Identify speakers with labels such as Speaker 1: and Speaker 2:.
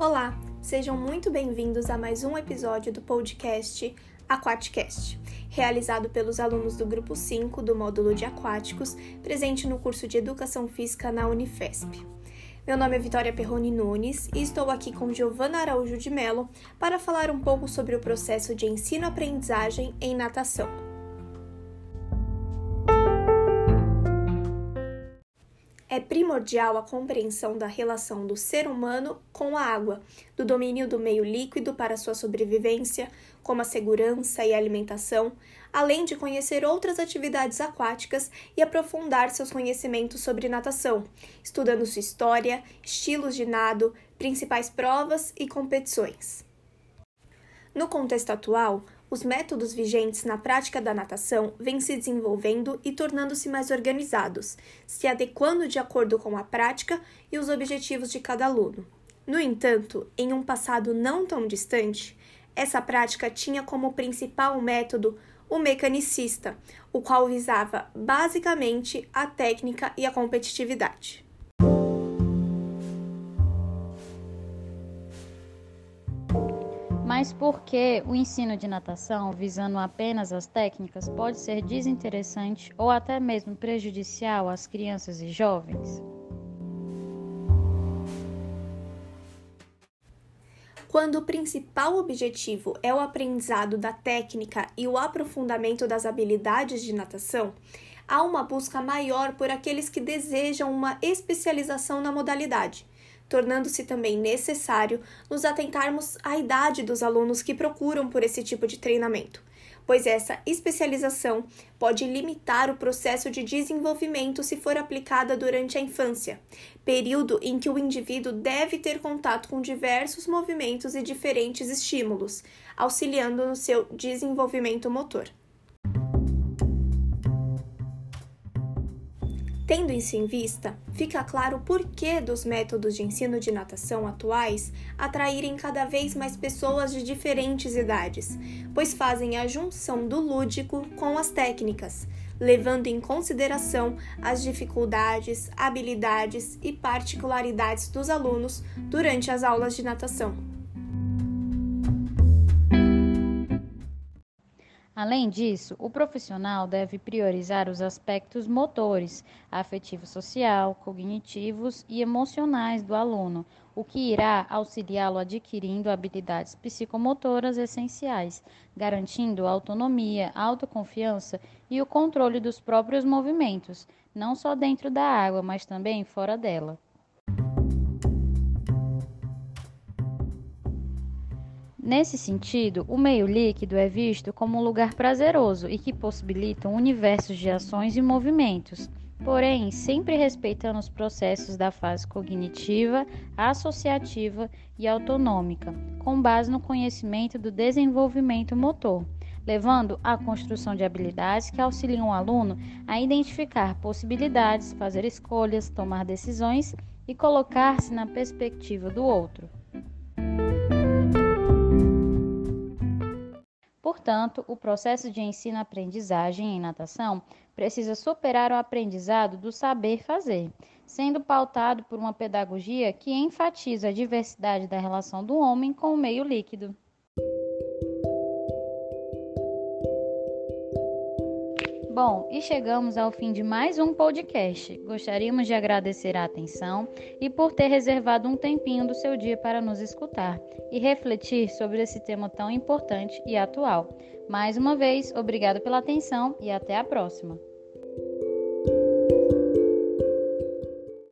Speaker 1: Olá, sejam muito bem-vindos a mais um episódio do podcast Aquaticast, realizado pelos alunos do grupo 5 do módulo de aquáticos, presente no curso de Educação Física na Unifesp. Meu nome é Vitória Perrone Nunes e estou aqui com Giovana Araújo de Mello para falar um pouco sobre o processo de ensino-aprendizagem em natação. É primordial a compreensão da relação do ser humano com a água, do domínio do meio líquido para sua sobrevivência, como a segurança e a alimentação, além de conhecer outras atividades aquáticas e aprofundar seus conhecimentos sobre natação, estudando sua história, estilos de nado, principais provas e competições. No contexto atual, os métodos vigentes na prática da natação vêm se desenvolvendo e tornando-se mais organizados, se adequando de acordo com a prática e os objetivos de cada aluno. No entanto, em um passado não tão distante, essa prática tinha como principal método o mecanicista, o qual visava basicamente a técnica e a competitividade.
Speaker 2: Mas por que o ensino de natação, visando apenas as técnicas, pode ser desinteressante ou até mesmo prejudicial às crianças e jovens?
Speaker 1: Quando o principal objetivo é o aprendizado da técnica e o aprofundamento das habilidades de natação, há uma busca maior por aqueles que desejam uma especialização na modalidade tornando-se também necessário nos atentarmos à idade dos alunos que procuram por esse tipo de treinamento, pois essa especialização pode limitar o processo de desenvolvimento se for aplicada durante a infância, período em que o indivíduo deve ter contato com diversos movimentos e diferentes estímulos, auxiliando no seu desenvolvimento motor. Tendo isso em vista, fica claro o porquê dos métodos de ensino de natação atuais atraírem cada vez mais pessoas de diferentes idades, pois fazem a junção do lúdico com as técnicas, levando em consideração as dificuldades, habilidades e particularidades dos alunos durante as aulas de natação.
Speaker 2: Além disso, o profissional deve priorizar os aspectos motores, afetivo-social, cognitivos e emocionais do aluno, o que irá auxiliá-lo adquirindo habilidades psicomotoras essenciais, garantindo autonomia, autoconfiança e o controle dos próprios movimentos, não só dentro da água, mas também fora dela. Nesse sentido, o meio líquido é visto como um lugar prazeroso e que possibilita um universo de ações e movimentos, porém sempre respeitando os processos da fase cognitiva, associativa e autonômica, com base no conhecimento do desenvolvimento motor, levando à construção de habilidades que auxiliam o aluno a identificar possibilidades, fazer escolhas, tomar decisões e colocar-se na perspectiva do outro. Portanto, o processo de ensino-aprendizagem em natação precisa superar o aprendizado do saber fazer, sendo pautado por uma pedagogia que enfatiza a diversidade da relação do homem com o meio líquido. Bom, e chegamos ao fim de mais um podcast. Gostaríamos de agradecer a atenção e por ter reservado um tempinho do seu dia para nos escutar e refletir sobre esse tema tão importante e atual. Mais uma vez, obrigado pela atenção e até a próxima.